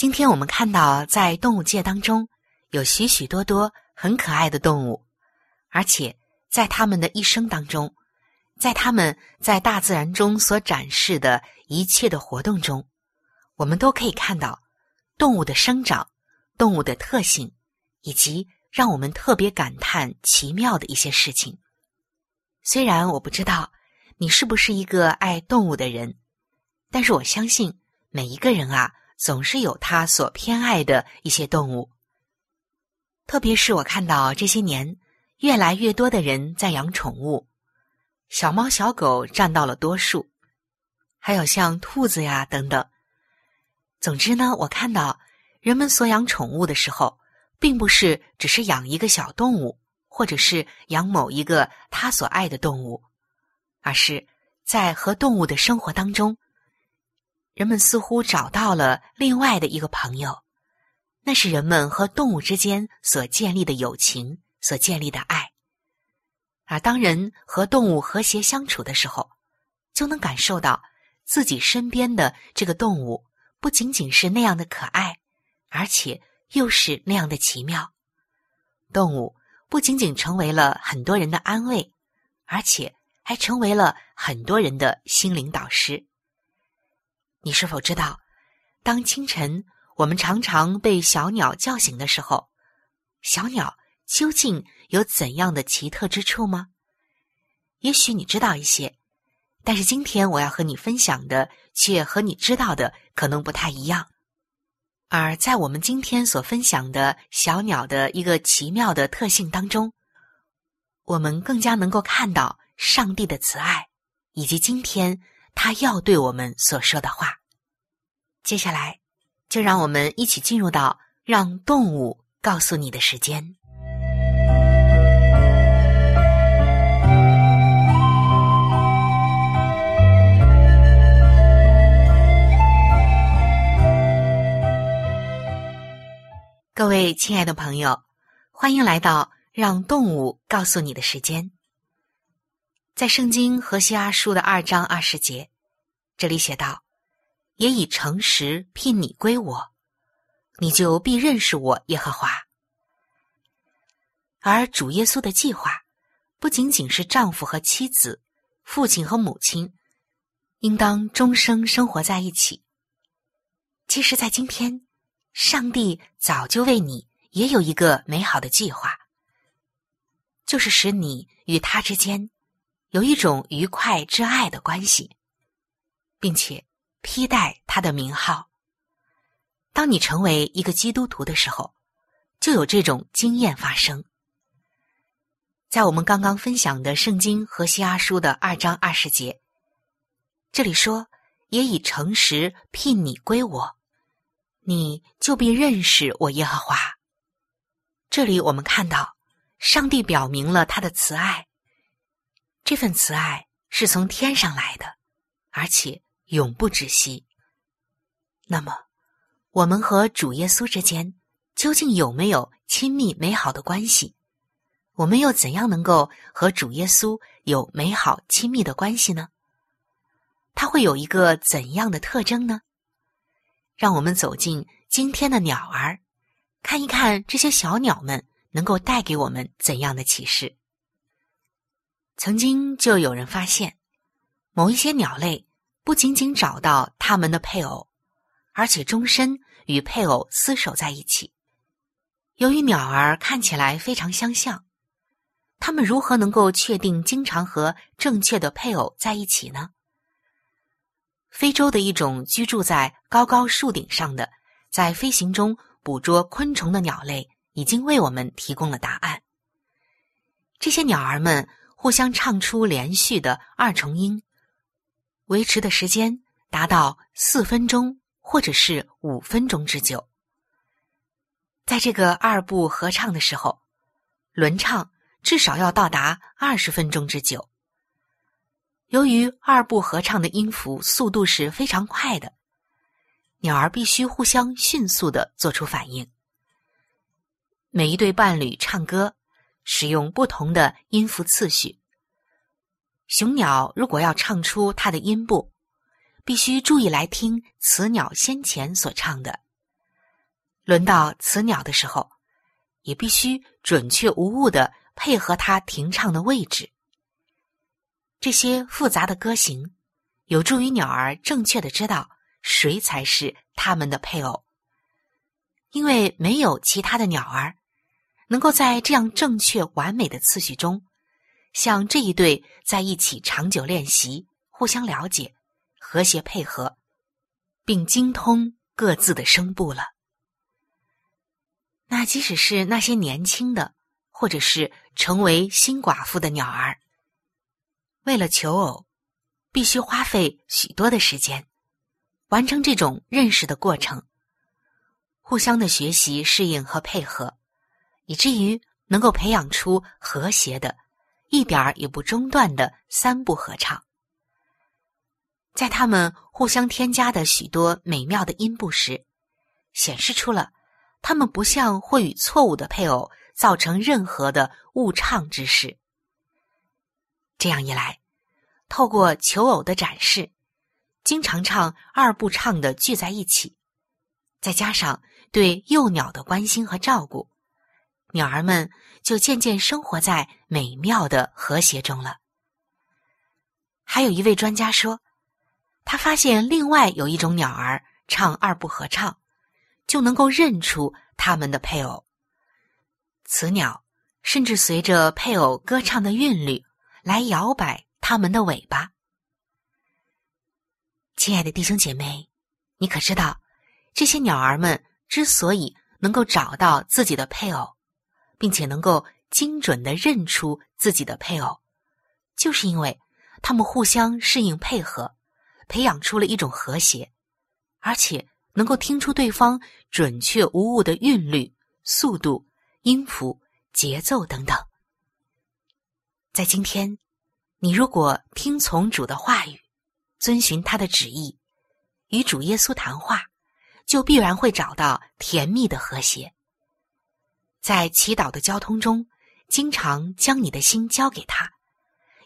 今天我们看到，在动物界当中，有许许多多很可爱的动物，而且在他们的一生当中。在他们在大自然中所展示的一切的活动中，我们都可以看到动物的生长、动物的特性，以及让我们特别感叹奇妙的一些事情。虽然我不知道你是不是一个爱动物的人，但是我相信每一个人啊，总是有他所偏爱的一些动物。特别是我看到这些年越来越多的人在养宠物。小猫小狗占到了多数，还有像兔子呀等等。总之呢，我看到人们所养宠物的时候，并不是只是养一个小动物，或者是养某一个他所爱的动物，而是在和动物的生活当中，人们似乎找到了另外的一个朋友，那是人们和动物之间所建立的友情，所建立的爱。而当人和动物和谐相处的时候，就能感受到自己身边的这个动物不仅仅是那样的可爱，而且又是那样的奇妙。动物不仅仅成为了很多人的安慰，而且还成为了很多人的心灵导师。你是否知道，当清晨我们常常被小鸟叫醒的时候，小鸟？究竟有怎样的奇特之处吗？也许你知道一些，但是今天我要和你分享的却和你知道的可能不太一样。而在我们今天所分享的小鸟的一个奇妙的特性当中，我们更加能够看到上帝的慈爱，以及今天他要对我们所说的话。接下来，就让我们一起进入到让动物告诉你的时间。各位亲爱的朋友，欢迎来到让动物告诉你的时间。在圣经何西阿书的二章二十节，这里写道：“也以诚实聘你归我，你就必认识我耶和华。”而主耶稣的计划，不仅仅是丈夫和妻子、父亲和母亲，应当终生生活在一起。其实，在今天。上帝早就为你也有一个美好的计划，就是使你与他之间有一种愉快之爱的关系，并且披戴他的名号。当你成为一个基督徒的时候，就有这种经验发生。在我们刚刚分享的圣经和西阿书的二章二十节，这里说：“也以诚实聘你归我。”你就必认识我耶和华。这里我们看到，上帝表明了他的慈爱。这份慈爱是从天上来的，而且永不止息。那么，我们和主耶稣之间究竟有没有亲密美好的关系？我们又怎样能够和主耶稣有美好亲密的关系呢？它会有一个怎样的特征呢？让我们走进今天的鸟儿，看一看这些小鸟们能够带给我们怎样的启示。曾经就有人发现，某一些鸟类不仅仅找到他们的配偶。而且终身与配偶厮守在一起。由于鸟儿看起来非常相像，它们如何能够确定经常和正确的配偶在一起呢？非洲的一种居住在高高树顶上的，在飞行中捕捉昆虫的鸟类，已经为我们提供了答案。这些鸟儿们互相唱出连续的二重音，维持的时间达到四分钟。或者是五分钟之久，在这个二部合唱的时候，轮唱至少要到达二十分钟之久。由于二部合唱的音符速度是非常快的，鸟儿必须互相迅速的做出反应。每一对伴侣唱歌使用不同的音符次序。雄鸟如果要唱出它的音部。必须注意来听雌鸟先前所唱的。轮到雌鸟的时候，也必须准确无误的配合它停唱的位置。这些复杂的歌型，有助于鸟儿正确的知道谁才是它们的配偶。因为没有其他的鸟儿能够在这样正确完美的次序中，像这一对在一起长久练习、互相了解。和谐配合，并精通各自的声部了。那即使是那些年轻的，或者是成为新寡妇的鸟儿，为了求偶，必须花费许多的时间，完成这种认识的过程，互相的学习、适应和配合，以至于能够培养出和谐的、一点儿也不中断的三部合唱。在他们互相添加的许多美妙的音部时，显示出了他们不像会与错误的配偶造成任何的误唱之事。这样一来，透过求偶的展示，经常唱二部唱的聚在一起，再加上对幼鸟的关心和照顾，鸟儿们就渐渐生活在美妙的和谐中了。还有一位专家说。他发现，另外有一种鸟儿唱二部合唱，就能够认出他们的配偶。雌鸟甚至随着配偶歌唱的韵律来摇摆它们的尾巴。亲爱的弟兄姐妹，你可知道，这些鸟儿们之所以能够找到自己的配偶，并且能够精准的认出自己的配偶，就是因为他们互相适应配合。培养出了一种和谐，而且能够听出对方准确无误的韵律、速度、音符、节奏等等。在今天，你如果听从主的话语，遵循他的旨意，与主耶稣谈话，就必然会找到甜蜜的和谐。在祈祷的交通中，经常将你的心交给他，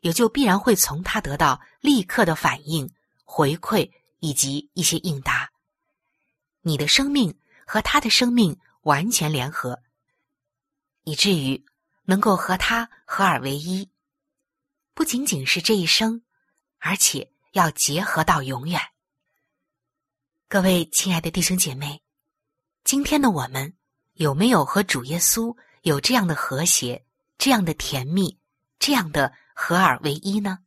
也就必然会从他得到立刻的反应。回馈以及一些应答，你的生命和他的生命完全联合，以至于能够和他合二为一。不仅仅是这一生，而且要结合到永远。各位亲爱的弟兄姐妹，今天的我们有没有和主耶稣有这样的和谐、这样的甜蜜、这样的合二为一呢？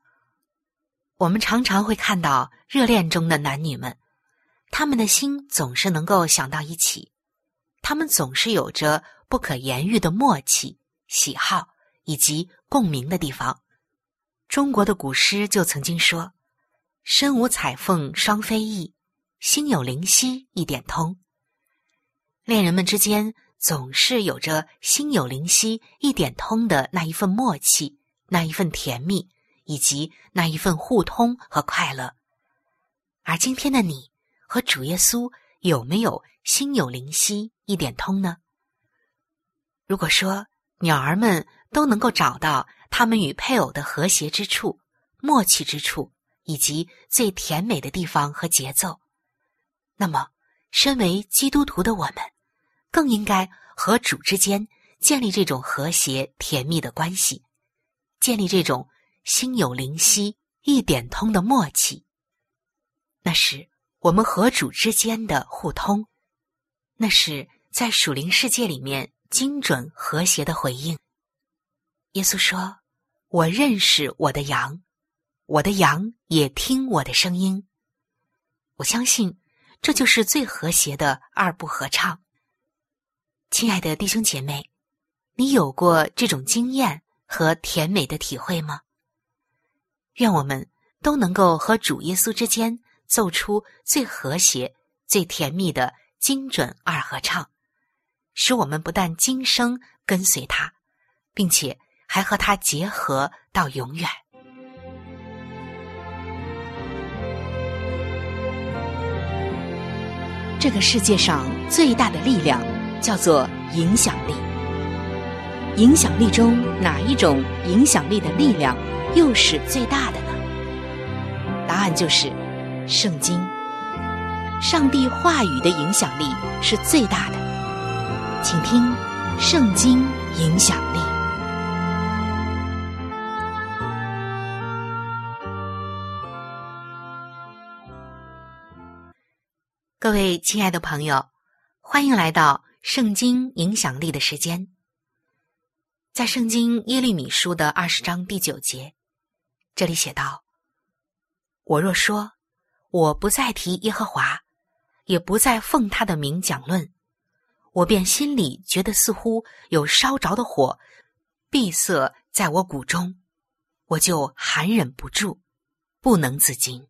我们常常会看到热恋中的男女们，他们的心总是能够想到一起，他们总是有着不可言喻的默契、喜好以及共鸣的地方。中国的古诗就曾经说：“身无彩凤双飞翼，心有灵犀一点通。”恋人们之间总是有着心有灵犀一点通的那一份默契，那一份甜蜜。以及那一份互通和快乐，而今天的你和主耶稣有没有心有灵犀一点通呢？如果说鸟儿们都能够找到它们与配偶的和谐之处、默契之处，以及最甜美的地方和节奏，那么，身为基督徒的我们，更应该和主之间建立这种和谐甜蜜的关系，建立这种心有灵犀一点通的默契。那是我们和主之间的互通，那是在属灵世界里面精准和谐的回应。耶稣说：“我认识我的羊，我的羊也听我的声音。”我相信，这就是最和谐的二部合唱。亲爱的弟兄姐妹，你有过这种经验和甜美的体会吗？愿我们都能够和主耶稣之间。奏出最和谐、最甜蜜的精准二合唱，使我们不但今生跟随他，并且还和他结合到永远。这个世界上最大的力量叫做影响力。影响力中哪一种影响力的力量又是最大的呢？答案就是。圣经，上帝话语的影响力是最大的，请听《圣经影响力》。各位亲爱的朋友，欢迎来到《圣经影响力》的时间。在《圣经耶利米书》的二十章第九节，这里写道：“我若说。”我不再提耶和华，也不再奉他的名讲论，我便心里觉得似乎有烧着的火闭塞在我骨中，我就含忍不住，不能自禁。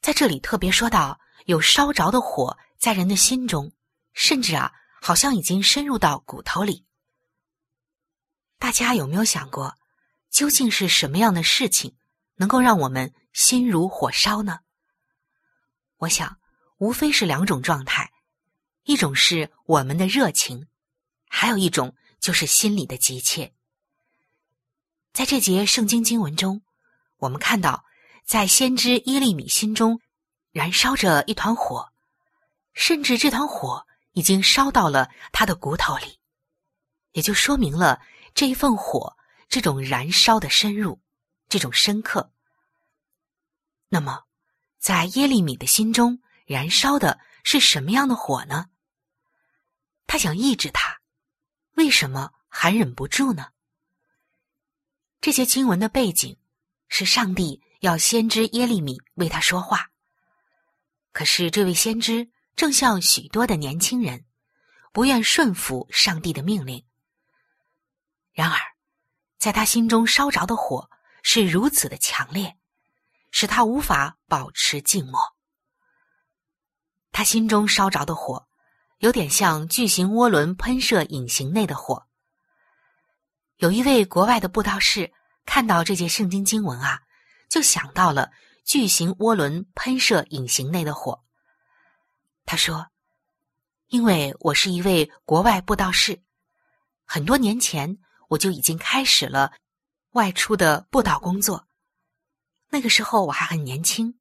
在这里特别说到有烧着的火在人的心中，甚至啊，好像已经深入到骨头里。大家有没有想过，究竟是什么样的事情能够让我们？心如火烧呢？我想，无非是两种状态：一种是我们的热情，还有一种就是心里的急切。在这节圣经经文中，我们看到，在先知耶利米心中燃烧着一团火，甚至这团火已经烧到了他的骨头里，也就说明了这一份火这种燃烧的深入，这种深刻。那么，在耶利米的心中燃烧的是什么样的火呢？他想抑制他，为什么还忍不住呢？这些经文的背景是上帝要先知耶利米为他说话，可是这位先知正像许多的年轻人，不愿顺服上帝的命令。然而，在他心中烧着的火是如此的强烈。使他无法保持静默。他心中烧着的火，有点像巨型涡轮喷射引擎内的火。有一位国外的布道士看到这节圣经经文啊，就想到了巨型涡轮喷射引擎内的火。他说：“因为我是一位国外布道士，很多年前我就已经开始了外出的布道工作。”那个时候我还很年轻，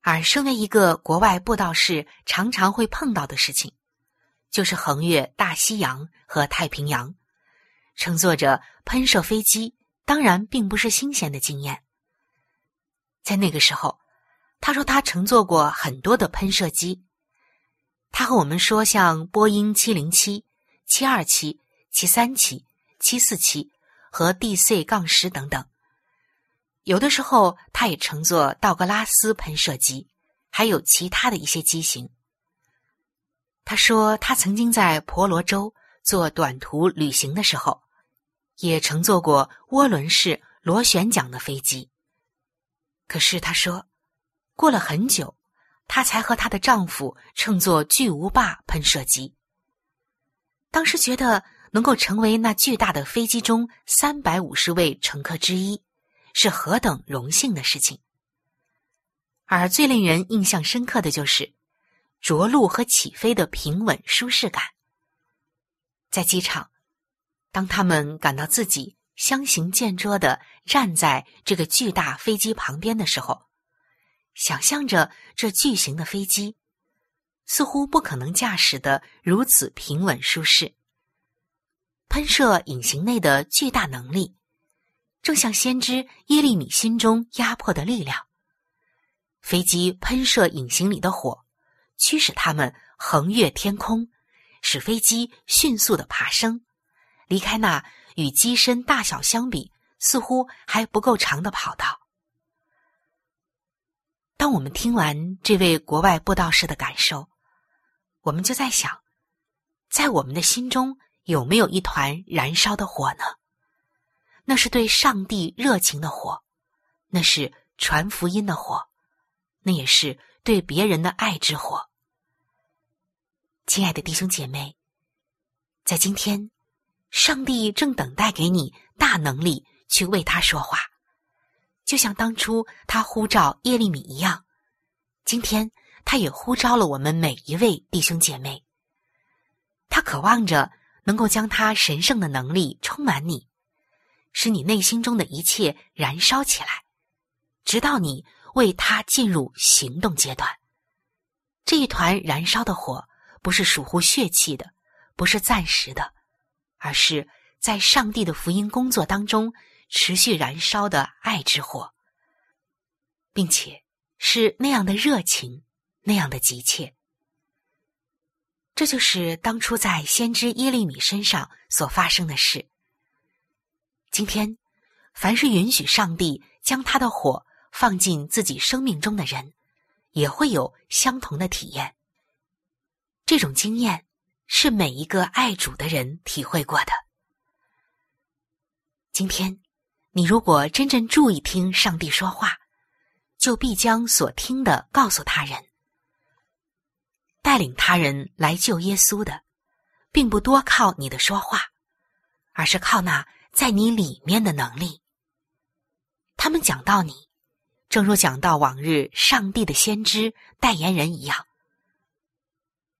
而身为一个国外布道士，常常会碰到的事情，就是横越大西洋和太平洋，乘坐着喷射飞机，当然并不是新鲜的经验。在那个时候，他说他乘坐过很多的喷射机，他和我们说，像波音七零七、七二七、七三七、七四七和 DC 杠十等等。有的时候，他也乘坐道格拉斯喷射机，还有其他的一些机型。他说，他曾经在婆罗洲做短途旅行的时候，也乘坐过涡轮式螺旋桨的飞机。可是他说，过了很久，她才和她的丈夫乘坐巨无霸喷射机。当时觉得能够成为那巨大的飞机中三百五十位乘客之一。是何等荣幸的事情！而最令人印象深刻的就是，着陆和起飞的平稳舒适感。在机场，当他们感到自己相形见拙的站在这个巨大飞机旁边的时候，想象着这巨型的飞机，似乎不可能驾驶的如此平稳舒适。喷射引擎内的巨大能力，正像先知耶利米心中压迫的力量。飞机喷射引擎里的火，驱使它们横越天空，使飞机迅速的爬升，离开那与机身大小相比似乎还不够长的跑道。当我们听完这位国外布道士的感受，我们就在想，在我们的心中有没有一团燃烧的火呢？那是对上帝热情的火，那是传福音的火。那也是对别人的爱之火，亲爱的弟兄姐妹，在今天，上帝正等待给你大能力去为他说话，就像当初他呼召耶利米一样，今天他也呼召了我们每一位弟兄姐妹。他渴望着能够将他神圣的能力充满你，使你内心中的一切燃烧起来，直到你。为他进入行动阶段，这一团燃烧的火不是属乎血气的，不是暂时的，而是在上帝的福音工作当中持续燃烧的爱之火，并且是那样的热情，那样的急切。这就是当初在先知耶利米身上所发生的事。今天，凡是允许上帝将他的火。放进自己生命中的人，也会有相同的体验。这种经验是每一个爱主的人体会过的。今天，你如果真正注意听上帝说话，就必将所听的告诉他人，带领他人来救耶稣的，并不多靠你的说话，而是靠那在你里面的能力。他们讲到你。正如讲到往日上帝的先知代言人一样，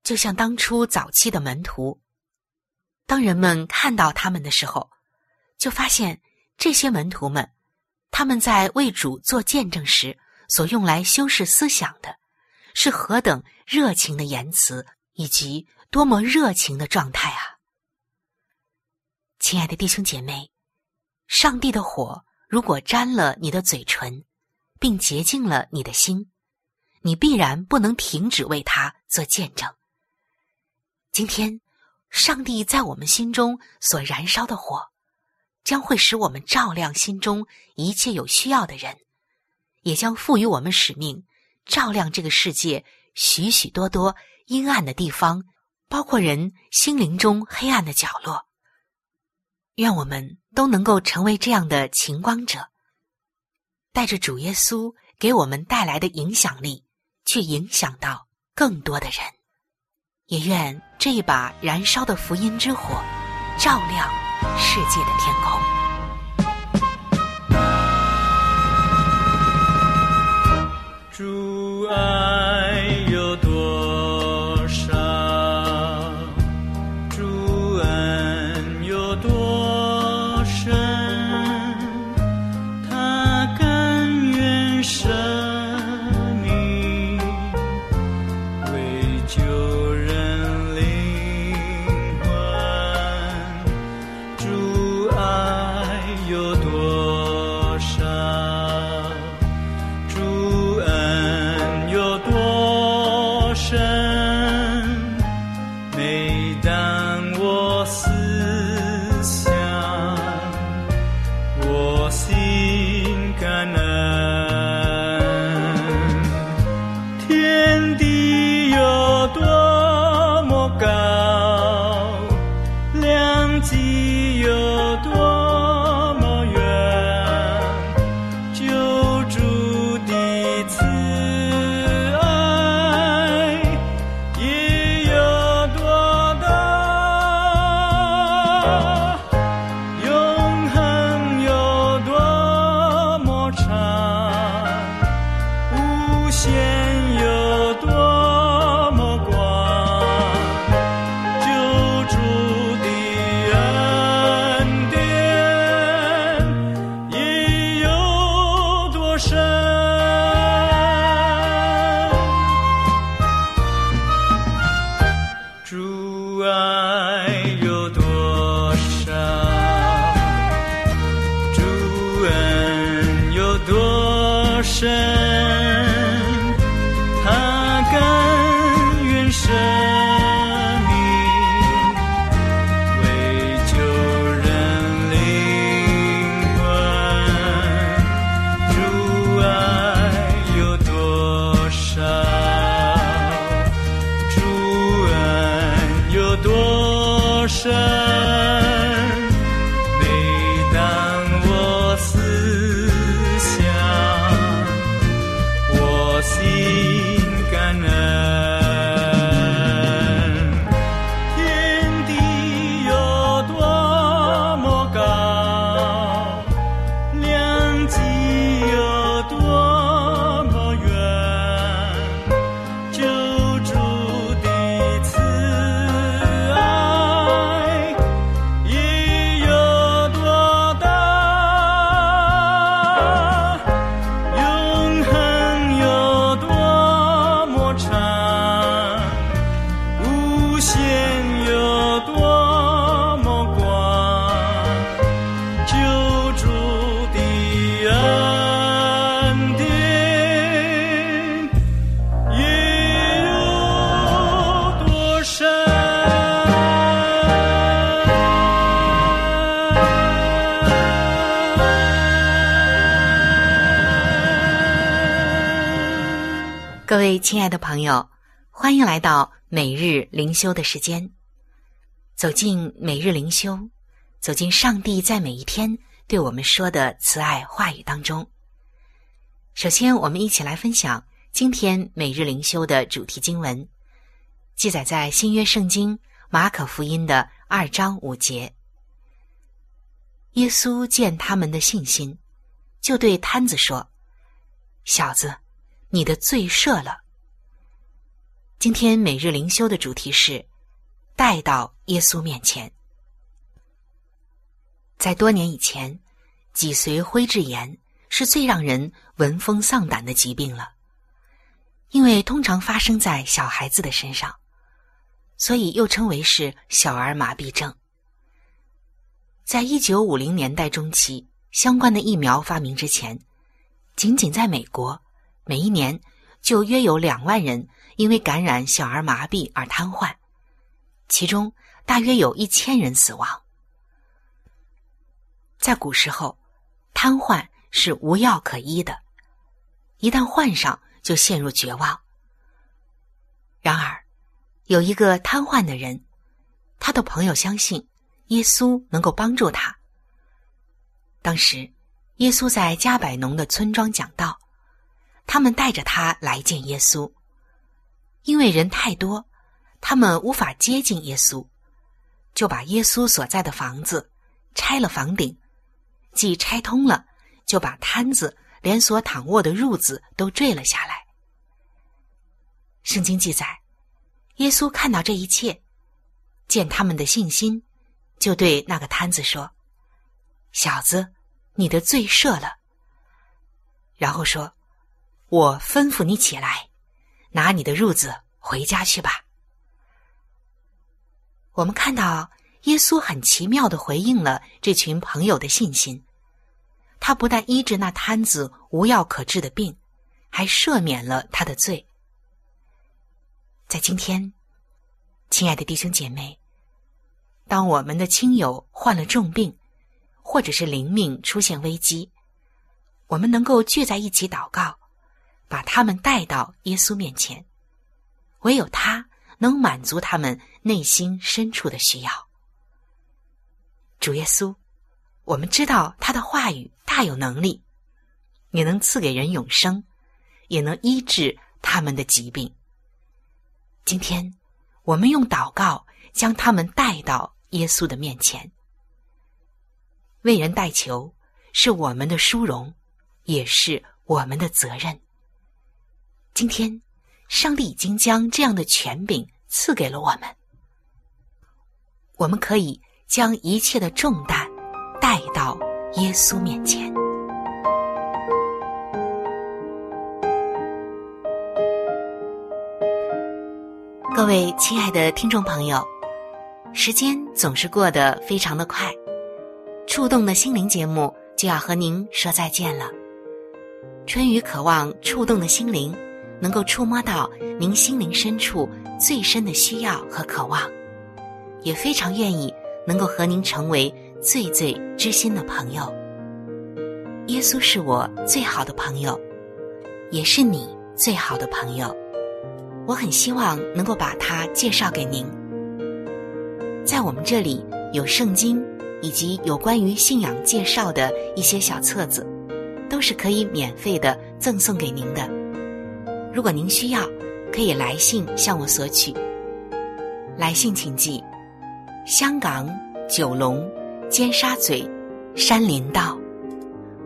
就像当初早期的门徒，当人们看到他们的时候，就发现这些门徒们，他们在为主做见证时所用来修饰思想的，是何等热情的言辞，以及多么热情的状态啊！亲爱的弟兄姐妹，上帝的火如果沾了你的嘴唇。并洁净了你的心，你必然不能停止为他做见证。今天，上帝在我们心中所燃烧的火，将会使我们照亮心中一切有需要的人，也将赋予我们使命，照亮这个世界许许多多阴暗的地方，包括人心灵中黑暗的角落。愿我们都能够成为这样的晴光者。带着主耶稣给我们带来的影响力，去影响到更多的人。也愿这一把燃烧的福音之火，照亮世界的天空。主啊长。无限有多么广，救主的恩典也有多深。各位亲爱的朋友，欢迎来到每日灵修的时间。走进每日灵修，走进上帝在每一天对我们说的慈爱话语当中。首先，我们一起来分享今天每日灵修的主题经文，记载在新约圣经马可福音的二章五节。耶稣见他们的信心，就对摊子说：“小子。”你的罪赦了。今天每日灵修的主题是带到耶稣面前。在多年以前，脊髓灰质炎是最让人闻风丧胆的疾病了，因为通常发生在小孩子的身上，所以又称为是小儿麻痹症。在一九五零年代中期，相关的疫苗发明之前，仅仅在美国。每一年就约有两万人因为感染小儿麻痹而瘫痪，其中大约有一千人死亡。在古时候，瘫痪是无药可医的，一旦患上就陷入绝望。然而，有一个瘫痪的人，他的朋友相信耶稣能够帮助他。当时，耶稣在加百农的村庄讲道。他们带着他来见耶稣，因为人太多，他们无法接近耶稣，就把耶稣所在的房子拆了房顶，既拆通了，就把摊子连所躺卧的褥子都坠了下来。圣经记载，耶稣看到这一切，见他们的信心，就对那个摊子说：“小子，你的罪赦了。”然后说。我吩咐你起来，拿你的褥子回家去吧。我们看到耶稣很奇妙的回应了这群朋友的信心，他不但医治那摊子无药可治的病，还赦免了他的罪。在今天，亲爱的弟兄姐妹，当我们的亲友患了重病，或者是灵命出现危机，我们能够聚在一起祷告。把他们带到耶稣面前，唯有他能满足他们内心深处的需要。主耶稣，我们知道他的话语大有能力，也能赐给人永生，也能医治他们的疾病。今天，我们用祷告将他们带到耶稣的面前，为人代求是我们的殊荣，也是我们的责任。今天，上帝已经将这样的权柄赐给了我们，我们可以将一切的重担带到耶稣面前。各位亲爱的听众朋友，时间总是过得非常的快，触动的心灵节目就要和您说再见了。春雨渴望触动的心灵。能够触摸到您心灵深处最深的需要和渴望，也非常愿意能够和您成为最最知心的朋友。耶稣是我最好的朋友，也是你最好的朋友。我很希望能够把他介绍给您。在我们这里有圣经以及有关于信仰介绍的一些小册子，都是可以免费的赠送给您的。如果您需要，可以来信向我索取。来信请寄：香港九龙尖沙咀山林道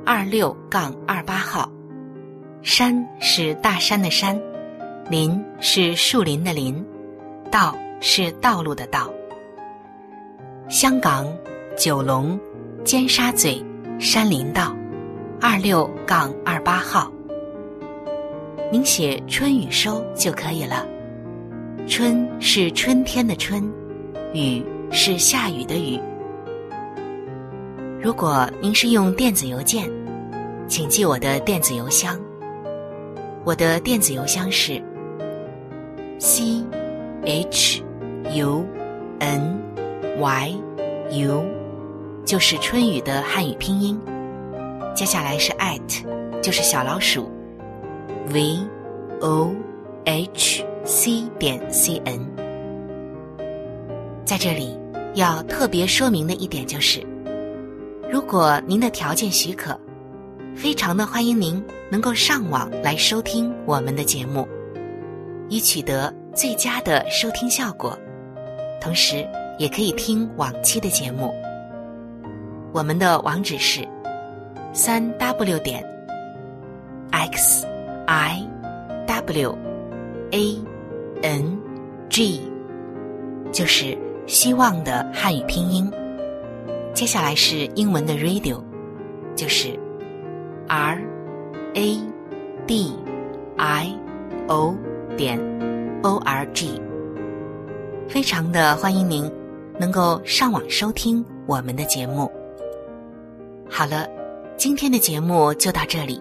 二六杠二八号。山是大山的山，林是树林的林，道是道路的道。香港九龙尖沙咀山林道二六杠二八号。您写春雨收就可以了。春是春天的春，雨是下雨的雨。如果您是用电子邮件，请记我的电子邮箱。我的电子邮箱是 c h u n y u，就是春雨的汉语拼音。接下来是 at，就是小老鼠 v o h c 点 c n。在这里要特别说明的一点就是，如果您的条件许可，非常的欢迎您能够上网来收听我们的节目，以取得最佳的收听效果。同时，也可以听往期的节目。我们的网址是三 w 点 x i w a n g，就是希望的汉语拼音。接下来是英文的 radio，就是 r a d i o 点 o r g。非常的欢迎您。能够上网收听我们的节目。好了，今天的节目就到这里，